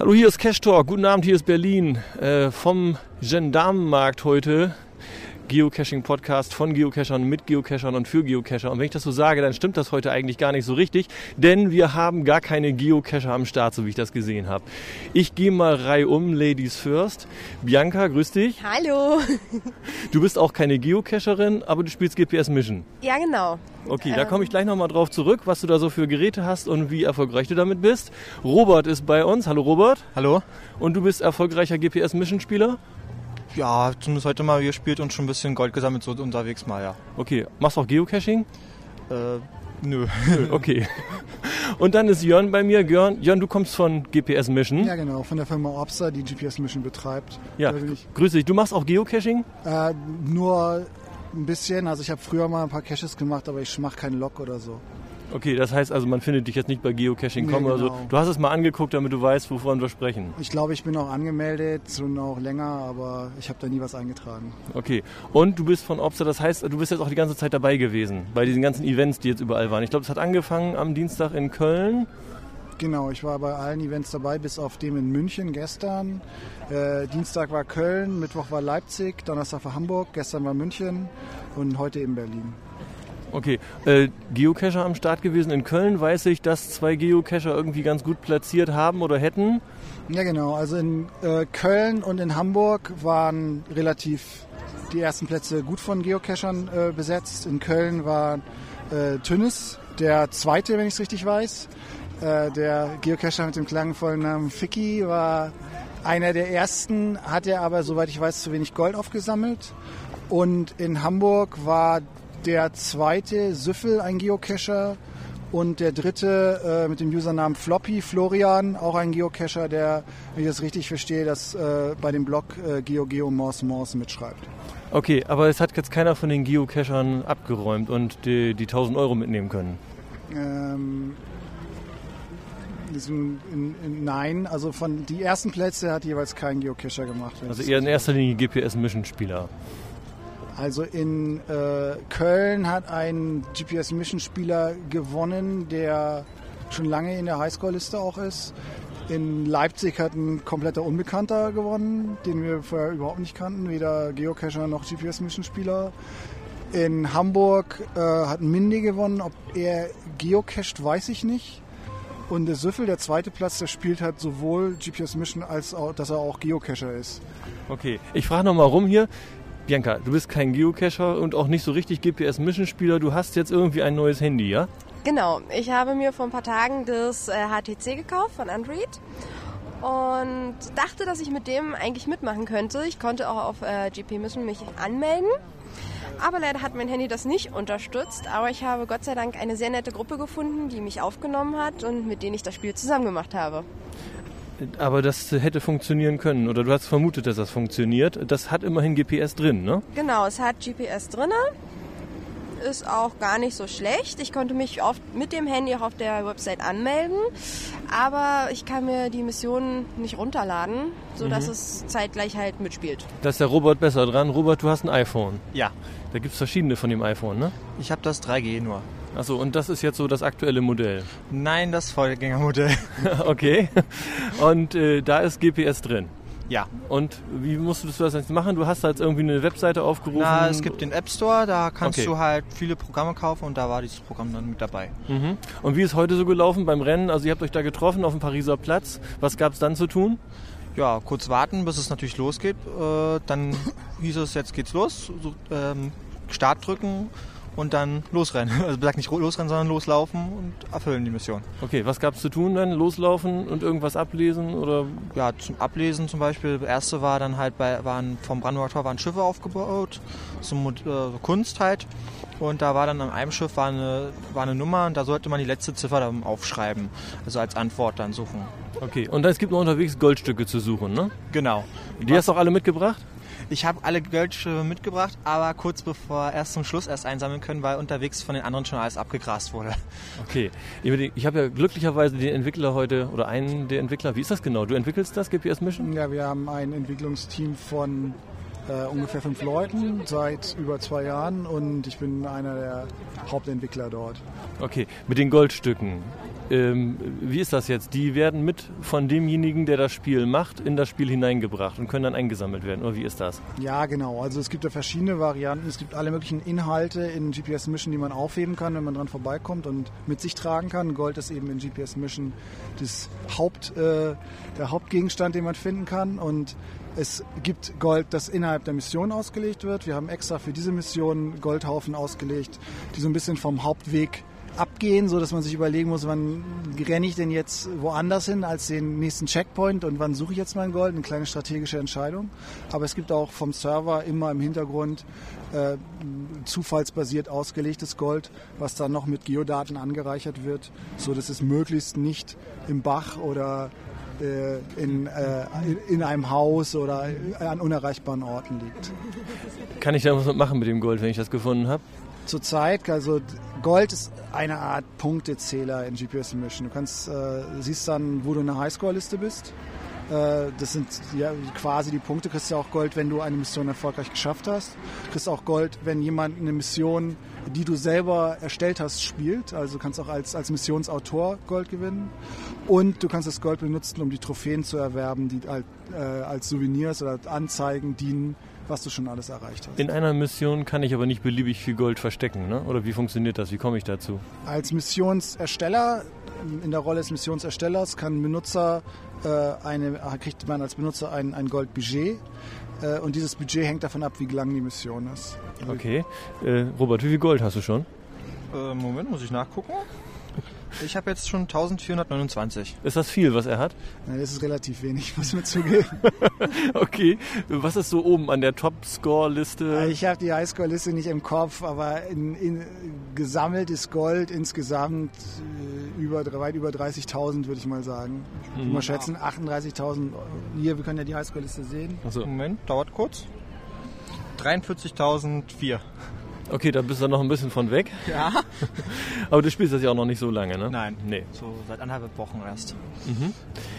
Hallo, hier ist Cash Talk. Guten Abend, hier ist Berlin äh, vom Gendarmenmarkt heute. Geocaching-Podcast von Geocachern, mit Geocachern und für Geocacher. Und wenn ich das so sage, dann stimmt das heute eigentlich gar nicht so richtig, denn wir haben gar keine Geocacher am Start, so wie ich das gesehen habe. Ich gehe mal reihum, Ladies first. Bianca, grüß dich. Hallo. Du bist auch keine Geocacherin, aber du spielst GPS Mission. Ja, genau. Okay, da komme ich gleich nochmal drauf zurück, was du da so für Geräte hast und wie erfolgreich du damit bist. Robert ist bei uns. Hallo Robert. Hallo. Und du bist erfolgreicher GPS Mission Spieler? Ja, zumindest heute mal gespielt und schon ein bisschen Gold gesammelt, so unterwegs mal, ja. Okay, machst du auch Geocaching? Äh, nö. Okay. Und dann ist Jörn bei mir. Jörn, Jörn, du kommst von GPS Mission. Ja, genau, von der Firma Opsa, die GPS Mission betreibt. Ja, Da bin ich, grüß dich. Du machst auch Geocaching? äh, nur ein bisschen, also ich habe früher mal ein paar Caches gemacht, aber ich mache keinen Log oder so. Okay, das heißt also, man findet dich jetzt nicht bei Geocaching.com Nee, oder so. genau. Du hast es mal angeguckt, damit du weißt, wovon wir sprechen. Ich glaube, ich bin auch angemeldet und auch länger, aber ich habe da nie was eingetragen. Okay. Und du bist von Opsa, das heißt, du bist jetzt auch die ganze Zeit dabei gewesen, bei diesen ganzen Events, die jetzt überall waren. Ich glaube, es hat angefangen am Dienstag in Köln. Genau, ich war bei allen Events dabei, bis auf dem in München gestern. Äh, Dienstag war Köln, Mittwoch war Leipzig, Donnerstag war Hamburg, gestern war München und heute in Berlin. Okay, äh, Geocacher am Start gewesen. In Köln weiß ich, dass zwei Geocacher irgendwie ganz gut platziert haben oder hätten. Ja, genau. Also in äh, Köln und in Hamburg waren relativ die ersten Plätze gut von Geocachern äh, besetzt. In Köln war äh, Tünnes der zweite, wenn ich es richtig weiß. Äh, der Geocacher mit dem klangvollen Namen Ficky war einer der ersten, hat er aber, soweit ich weiß, zu wenig Gold aufgesammelt. Und in Hamburg war der zweite Süffel ein Geocacher und der dritte äh, mit dem Usernamen Floppy, Florian, auch ein Geocacher, der, wenn ich das richtig verstehe, das äh, bei dem Blog äh, GeoGeo Morse Morse mitschreibt. Okay, aber es hat jetzt keiner von den Geocachern abgeräumt und die, die 1000 Euro mitnehmen können. Ähm, diesem, in, in, nein, also von die ersten Plätze hat jeweils kein Geocacher gemacht. Also eher in erster Linie GPS-Mission-Spieler. Also in äh, Köln hat ein GPS-Mission-Spieler gewonnen, der schon lange in der Highscore-Liste auch ist. In Leipzig hat ein kompletter Unbekannter gewonnen, den wir vorher überhaupt nicht kannten, weder Geocacher noch GPS-Mission-Spieler. In Hamburg äh, hat Mindy gewonnen, ob er geocached, weiß ich nicht. Und der Süffel, der zweite Platz, der spielt halt sowohl GPS-Mission als auch, dass er auch Geocacher ist. Okay, ich frage nochmal rum hier. Bianca, du bist kein Geocacher und auch nicht so richtig GPS-Mission-Spieler. Du hast jetzt irgendwie ein neues Handy, ja? Genau. Ich habe mir vor ein paar Tagen das äh, HTC gekauft von Android und dachte, dass ich mit dem eigentlich mitmachen könnte. Ich konnte auch auf äh, GP Mission mich anmelden. Aber leider hat mein Handy das nicht unterstützt. Aber ich habe Gott sei Dank eine sehr nette Gruppe gefunden, die mich aufgenommen hat und mit denen ich das Spiel zusammen gemacht habe. Aber das hätte funktionieren können oder du hast vermutet, dass das funktioniert. Das hat immerhin GPS drin, ne? Genau, es hat GPS drinne. Ist auch gar nicht so schlecht. Ich konnte mich oft mit dem Handy auch auf der Website anmelden, aber ich kann mir die Mission nicht runterladen, sodass es zeitgleich halt mitspielt. Da ist der Robert besser dran. Robert, du hast ein iPhone. Ja. Da gibt es verschiedene von dem iPhone, ne? Ich habe das 3G nur. Achso, und das ist jetzt so das aktuelle Modell. Nein, das Vorgängermodell. okay. Und äh, da ist GPS drin. Ja. Und wie musst du das jetzt machen? Du hast da jetzt irgendwie eine Webseite aufgerufen. Na, es gibt den App Store, da kannst Okay. du halt viele Programme kaufen und da war dieses Programm dann mit dabei. Mhm. Und wie ist heute so gelaufen beim Rennen? Also ihr habt euch da getroffen auf dem Pariser Platz. Was gab es dann zu tun? Ja, kurz warten, bis es natürlich losgeht. Äh, dann hieß es, jetzt geht's los. So, ähm, Start drücken und dann losrennen. Also sag nicht losrennen, sondern loslaufen und erfüllen die Mission. Okay, was gab es zu tun dann? Loslaufen und irgendwas ablesen oder? Ja, zum Ablesen zum Beispiel. Das erste war dann halt bei, waren vom Brandenburger Tor waren Schiffe aufgebaut, so, äh, Kunst halt. Und da war dann an einem Schiff war eine, war eine Nummer und da sollte man die letzte Ziffer dann aufschreiben. Also als Antwort dann suchen. Okay, und dann, es gibt noch unterwegs Goldstücke zu suchen, ne? Genau. Die hast du auch alle mitgebracht? Ich habe alle Geldschiffe mitgebracht, aber kurz bevor erst zum Schluss erst einsammeln können, weil unterwegs von den anderen schon alles abgegrast wurde. Okay. Ich ich habe ja glücklicherweise den Entwickler heute, oder einen der Entwickler, wie ist das genau? Du entwickelst das, GPS Mission? Ja, wir haben ein Entwicklungsteam von äh, ungefähr fünf Leuten seit über zwei Jahren und ich bin einer der Hauptentwickler dort. Okay, mit den Goldstücken. Ähm, wie ist das jetzt? Die werden mit von demjenigen, der das Spiel macht, in das Spiel hineingebracht und können dann eingesammelt werden. Oder wie ist das? Ja, genau. Also es gibt ja verschiedene Varianten. Es gibt alle möglichen Inhalte in GPS Mission, die man aufheben kann, wenn man dran vorbeikommt und mit sich tragen kann. Gold ist eben in GPS Mission das Haupt, äh, der Hauptgegenstand, den man finden kann. Und es gibt Gold, das innerhalb der Mission ausgelegt wird. Wir haben extra für diese Mission Goldhaufen ausgelegt, die so ein bisschen vom Hauptweg abgehen, so dass man sich überlegen muss, wann renne ich denn jetzt woanders hin als den nächsten Checkpoint und wann suche ich jetzt mein Gold? Eine kleine strategische Entscheidung. Aber es gibt auch vom Server immer im Hintergrund äh, zufallsbasiert ausgelegtes Gold, was dann noch mit Geodaten angereichert wird, so dass es möglichst nicht im Bach oder äh, in, äh, in einem Haus oder an unerreichbaren Orten liegt. Kann ich da was machen mit dem Gold, wenn ich das gefunden habe? Zurzeit, also Gold ist eine Art Punktezähler in GPS Mission. Du kannst, äh, siehst dann, wo du in der Highscore-Liste bist. Äh, das sind ja quasi die Punkte. Du kriegst ja auch Gold, wenn du eine Mission erfolgreich geschafft hast. Du kriegst auch Gold, wenn jemand eine Mission, die du selber erstellt hast, spielt. Also du kannst auch als, als Missionsautor Gold gewinnen. Und du kannst das Gold benutzen, um die Trophäen zu erwerben, die halt, äh, als Souvenirs oder Anzeigen dienen was du schon alles erreicht hast. In einer Mission kann ich aber nicht beliebig viel Gold verstecken, ne? oder wie funktioniert das? Wie komme ich dazu? Als Missionsersteller, in der Rolle des Missionserstellers, kann Benutzer äh, eine, kriegt man als Benutzer ein, ein Goldbudget. Äh, und dieses Budget hängt davon ab, wie lang die Mission ist. Okay. Äh, Robert, wie viel Gold hast du schon? Äh, Moment, muss ich nachgucken. Ich habe jetzt schon 1429. Ist das viel, was er hat? Nein, das ist relativ wenig, muss man zugeben. okay. Was ist so oben an der Top-Score-Liste? Ich habe die Highscore-Liste nicht im Kopf, aber in, in gesammeltes Gold insgesamt äh, über, weit über 30.000, würde ich mal sagen. Ich mhm. mal schätzen, 38.000. Hier, wir können ja die Highscore-Liste sehen. Also, Moment, dauert kurz. 43.004. Okay, da bist du noch ein bisschen von weg. Ja. Aber du spielst das ja auch noch nicht so lange, ne? Nein. Nee. So seit anderthalb Wochen erst. Mhm.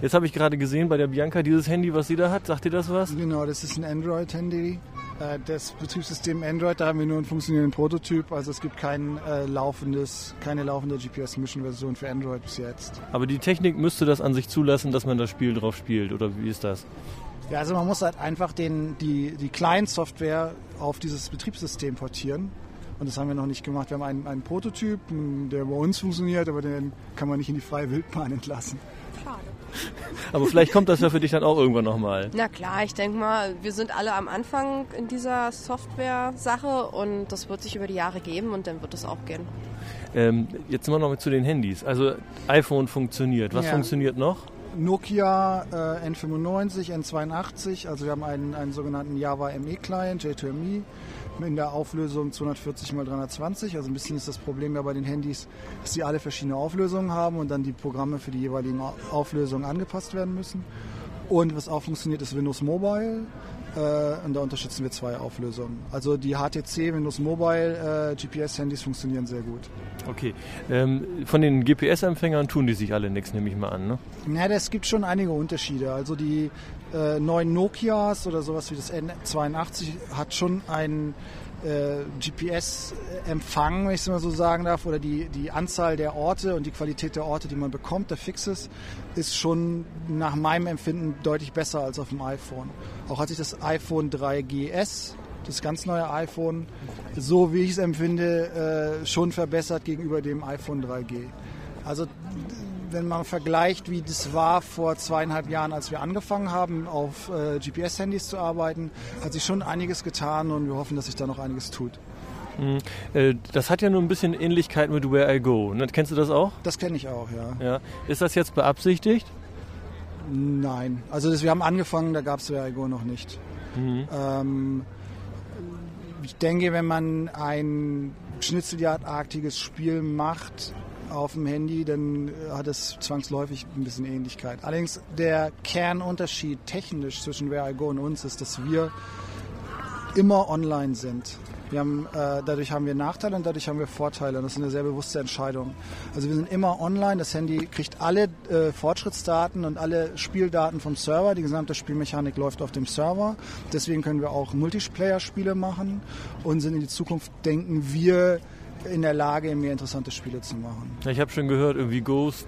Jetzt habe ich gerade gesehen bei der Bianca dieses Handy, was sie da hat. Sagt dir das was? Genau, das ist ein Android-Handy. Äh, das Betriebssystem Android, da haben wir nur einen funktionierenden Prototyp. Also es gibt kein äh, laufendes, keine laufende GPS-Mission-Version für Android bis jetzt. Aber die Technik müsste das an sich zulassen, dass man das Spiel drauf spielt, oder wie ist das? Ja, also man muss halt einfach den, die, die Client-Software auf dieses Betriebssystem portieren. Und das haben wir noch nicht gemacht. Wir haben einen, einen Prototyp, der bei uns funktioniert, aber den kann man nicht in die freie Wildbahn entlassen. Schade. Aber vielleicht kommt das ja für dich dann auch irgendwann nochmal. Na klar, ich denke mal, wir sind alle am Anfang in dieser Software-Sache und das wird sich über die Jahre geben und dann wird es auch gehen. Ähm, jetzt mal noch zu den Handys. Also iPhone funktioniert. Was ja. funktioniert noch? Nokia äh, N95, N82, also wir haben einen, einen sogenannten Java ME Client, J2ME, in der Auflösung 240 x 320. Also ein bisschen ist das Problem ja bei den Handys, dass die alle verschiedene Auflösungen haben und dann die Programme für die jeweiligen Auflösungen angepasst werden müssen. Und was auch funktioniert, ist Windows Mobile. Äh, und da unterstützen wir zwei Auflösungen. Also die HTC, Windows Mobile, äh, GPS-Handys funktionieren sehr gut. Okay. Ähm, von den GPS-Empfängern tun die sich alle nichts, nehme ich mal an, ne? Ja, es gibt schon einige Unterschiede. Also die äh, neuen Nokias oder sowas wie das N82 hat schon einen GPS-Empfang, wenn ich es mal so sagen darf, oder die, die Anzahl der Orte und die Qualität der Orte, die man bekommt, der Fixes, ist schon nach meinem Empfinden deutlich besser als auf dem iPhone. Auch hat sich das iPhone 3GS, das ganz neue iPhone, so wie ich es empfinde, äh, schon verbessert gegenüber dem iPhone 3G. Also wenn man vergleicht, wie das war vor zweieinhalb Jahren, als wir angefangen haben, auf äh, GPS-Handys zu arbeiten, hat sich schon einiges getan und wir hoffen, dass sich da noch einiges tut. Mhm. Äh, das hat ja nur ein bisschen Ähnlichkeit mit Where I Go. Ne? Kennst du das auch? Das kenne ich auch, ja. ja. Ist das jetzt beabsichtigt? Nein. Also das, wir haben angefangen, da gab es Where I Go noch nicht. Mhm. Ähm, ich denke, wenn man ein Schnitzeljagdartiges Spiel macht, auf dem Handy, dann hat es zwangsläufig ein bisschen Ähnlichkeit. Allerdings der Kernunterschied technisch zwischen Where I Go und uns ist, dass wir immer online sind. Haben, äh, dadurch haben wir Nachteile und dadurch haben wir Vorteile. Und das ist eine sehr bewusste Entscheidung. Also wir sind immer online. Das Handy kriegt alle äh, Fortschrittsdaten und alle Spieldaten vom Server. Die gesamte Spielmechanik läuft auf dem Server. Deswegen können wir auch Multiplayer-Spiele machen und sind in die Zukunft denken wir in der Lage, mehr interessante Spiele zu machen. Ja, ich habe schon gehört, irgendwie Ghost.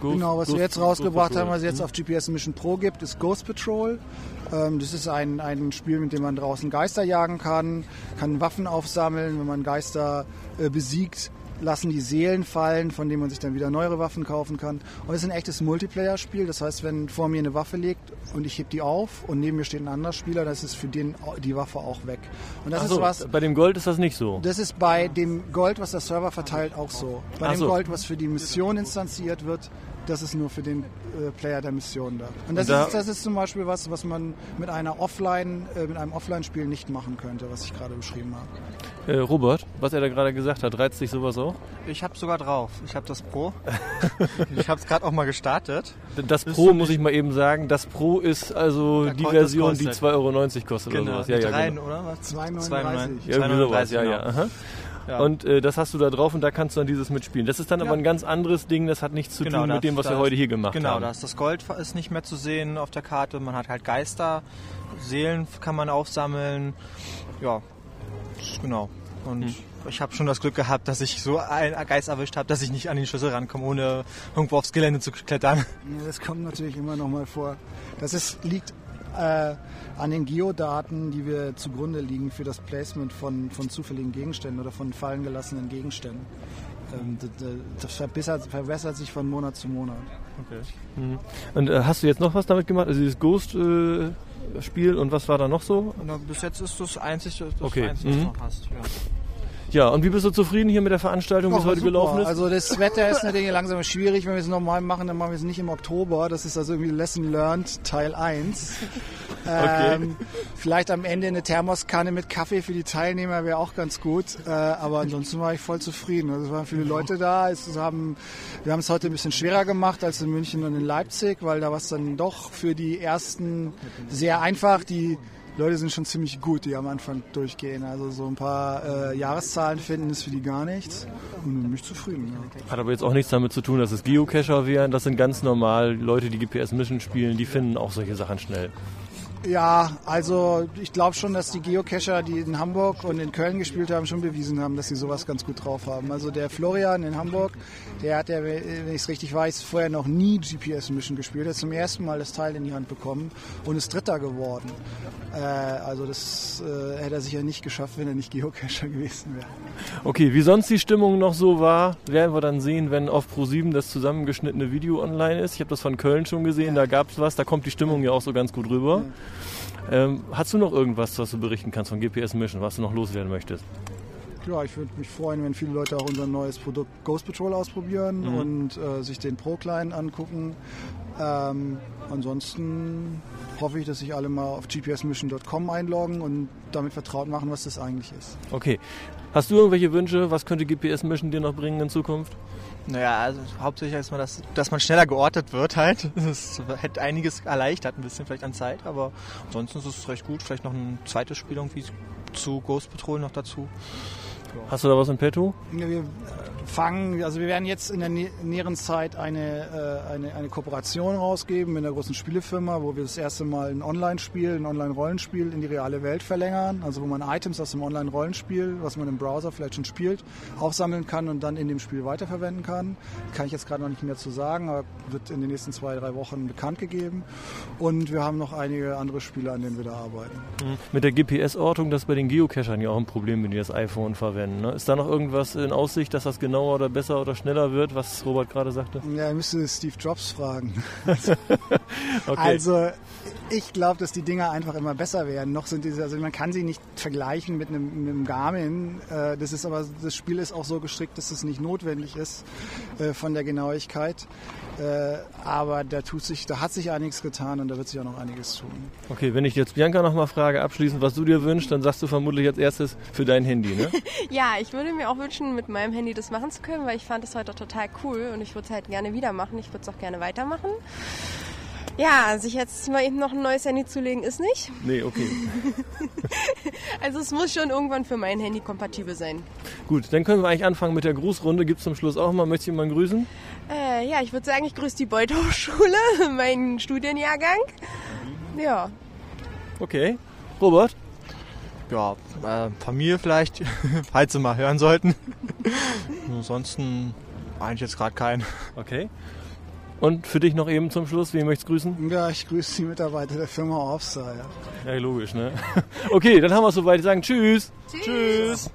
Ghost genau, was Ghost, wir jetzt rausgebracht haben, was es jetzt Mhm. auf GPS Mission Pro gibt, ist Ghost Patrol. Ähm, das ist ein, ein Spiel, mit dem man draußen Geister jagen kann, kann Waffen aufsammeln. Wenn man Geister äh, besiegt, lassen die Seelen fallen, von denen man sich dann wieder neuere Waffen kaufen kann. Und es ist ein echtes Multiplayer-Spiel. Das heißt, wenn vor mir eine Waffe liegt und ich heb die auf und neben mir steht ein anderer Spieler, dann ist für den die Waffe auch weg. Und das Ach ist so, was, bei dem Gold ist das nicht so. das ist bei dem Gold, was der Server verteilt, auch so. Bei Ach dem so. Gold, was für die Mission instanziert wird, das ist nur für den äh, Player der Mission da. Und das, da- ist, das ist zum Beispiel was, was man mit einer Offline, äh, mit einem Offline-Spiel nicht machen könnte, was ich gerade beschrieben habe. Äh, Robert, was er da gerade gesagt hat, reizt dich sowas auch? Ich habe sogar drauf. Ich habe das Pro. ich habe es gerade auch mal gestartet. Das Pro muss ich mal eben sagen, das Pro ist also Ja, die Version, die kostet. 2,90 Euro kostet oder sowas. Ja, mit ja, rein, genau. oder was? 2,39. Ja, irgendwie sowas, ja, genau. ja. Aha. Ja. Und äh, das hast du da drauf und da kannst du dann dieses mitspielen. Das ist dann aber Ja. ein ganz anderes Ding, das hat nichts zu Genau, tun mit dem, was wir heute hier gemacht Genau, haben. da ist das Gold ist nicht mehr zu sehen auf der Karte. Man hat halt Geister, Seelen kann man aufsammeln. Ja, genau. Und Hm. ich habe schon das Glück gehabt, dass ich so einen Geist erwischt habe, dass ich nicht an den Schlüssel rankomme, ohne irgendwo aufs Gelände zu klettern. Ja, das kommt natürlich immer noch mal vor. Das ist, liegt äh, an den Geodaten, die wir zugrunde liegen für das Placement von, von zufälligen Gegenständen oder von fallen gelassenen Gegenständen. Ähm, das, das verbessert, verbessert sich von Monat zu Monat. Und äh, hast du jetzt noch was damit gemacht? Also dieses Ghost-Spiel und was war da noch so? Na, bis jetzt ist das einzige, das Okay, Einzige, was mhm. du noch hast. Ja. Ja, und wie bist du zufrieden hier mit der Veranstaltung, wie es heute super. gelaufen ist? Also das Wetter ist natürlich langsam schwierig. Wenn wir es normal machen, dann machen wir es nicht im Oktober. Das ist also irgendwie Lesson Learned Teil 1. Okay. Ähm, vielleicht am Ende eine Thermoskanne mit Kaffee für die Teilnehmer wäre auch ganz gut. Äh, aber ansonsten war ich voll zufrieden. Also es waren viele Leute da. Es haben, wir haben es heute ein bisschen schwerer gemacht als in München und in Leipzig, weil da war es dann doch für die ersten sehr einfach. Die Leute sind schon ziemlich gut, die am Anfang durchgehen. Also so ein paar äh, Jahreszahlen finden ist für die gar nichts. Und bin ich zufrieden. Ja. Hat aber jetzt auch nichts damit zu tun, dass es Geocacher wären. Das sind ganz normal Leute, die GPS Mission spielen, die finden auch solche Sachen schnell. Ja, also ich glaube schon, dass die Geocacher, die in Hamburg und in Köln gespielt haben, schon bewiesen haben, dass sie sowas ganz gut drauf haben. Also der Florian in Hamburg, der hat ja, wenn ich es richtig weiß, vorher noch nie GPS-Mission gespielt, hat zum ersten Mal das Teil in die Hand bekommen und ist Dritter geworden. Äh, also das äh, hätte er sicher nicht geschafft, wenn er nicht Geocacher gewesen wäre. Okay, wie sonst die Stimmung noch so war, werden wir dann sehen, wenn auf Pro7 das zusammengeschnittene Video online ist. Ich habe das von Köln schon gesehen, da gab es was, da kommt die Stimmung ja auch so ganz gut rüber. Ähm, hast du noch irgendwas, was du berichten kannst von GPS Mission, was du noch loswerden möchtest? Ja, ich würde mich freuen, wenn viele Leute auch unser neues Produkt Ghost Patrol ausprobieren Mhm. und äh, sich den Pro-Client angucken. Ähm, ansonsten hoffe ich, dass sich alle mal auf gpsmission.com einloggen und damit vertraut machen, was das eigentlich ist. Okay. Hast du irgendwelche Wünsche? Was könnte GPS Mission dir noch bringen in Zukunft? Naja, also hauptsächlich erstmal, dass, dass man schneller geortet wird halt. Das hätte einiges erleichtert, ein bisschen vielleicht an Zeit, aber ansonsten ist es recht gut. Vielleicht noch ein zweites Spiel irgendwie zu Ghost Patrol noch dazu. Hast du da was in petto? Ja, wir fangen, also wir werden jetzt in der nä- näheren Zeit eine, äh, eine, eine Kooperation rausgeben mit einer großen Spielefirma, wo wir das erste Mal ein Online-Spiel, ein Online-Rollenspiel in die reale Welt verlängern. Also wo man Items aus dem Online-Rollenspiel, was man im Browser vielleicht schon spielt, aufsammeln kann und dann in dem Spiel weiterverwenden kann. Kann ich jetzt gerade noch nicht mehr zu sagen, aber wird in den nächsten zwei, drei Wochen bekannt gegeben. Und wir haben noch einige andere Spiele, an denen wir da arbeiten. Mit der GPS-Ortung, das ist bei den Geocachern ja auch ein Problem, wenn die das iPhone verwenden. Ne? Ist da noch irgendwas in Aussicht, dass das genauer oder besser oder schneller wird, was Robert gerade sagte? Ja, ihr müsst Steve Jobs fragen. Okay. Also ich glaube, dass die Dinger einfach immer besser werden. Noch sind diese, also man kann sie nicht vergleichen mit einem, mit einem Garmin. Äh, Das ist aber das Spiel ist auch so gestrickt, dass es nicht notwendig ist äh, von der Genauigkeit. Äh, Aber da tut sich, da hat sich einiges getan und da wird sich auch noch einiges tun. okay, wenn ich jetzt Bianca nochmal frage, abschließend, was du dir wünschst, dann sagst du vermutlich als erstes für dein Handy, ne? Ja, ich würde mir auch wünschen, mit meinem Handy das machen zu können, weil ich fand es heute total cool und ich würde es halt gerne wieder machen. Ich würde es auch gerne weitermachen. Ja, sich jetzt mal eben noch ein neues Handy zulegen ist nicht. Nee, okay. Also es muss schon irgendwann für mein Handy kompatibel sein. Gut, dann können wir eigentlich anfangen mit der Grußrunde. Gibt es zum Schluss auch mal, möchtest du jemanden grüßen? Äh, ja, ich würde sagen, ich grüße die Beuth Hochschule, meinen Studienjahrgang. Ja, Okay. Robert? ja, äh, Familie vielleicht, falls sie mal hören sollten. Ansonsten eigentlich jetzt gerade keinen. Okay. Und für dich noch eben zum Schluss, wen möchtest du grüßen? Ja, ich grüße die Mitarbeiter der Firma. Ja. Ja, logisch, ne? Okay, dann haben wir es soweit. Wir sagen Tschüss. Tschüss. Tschüss.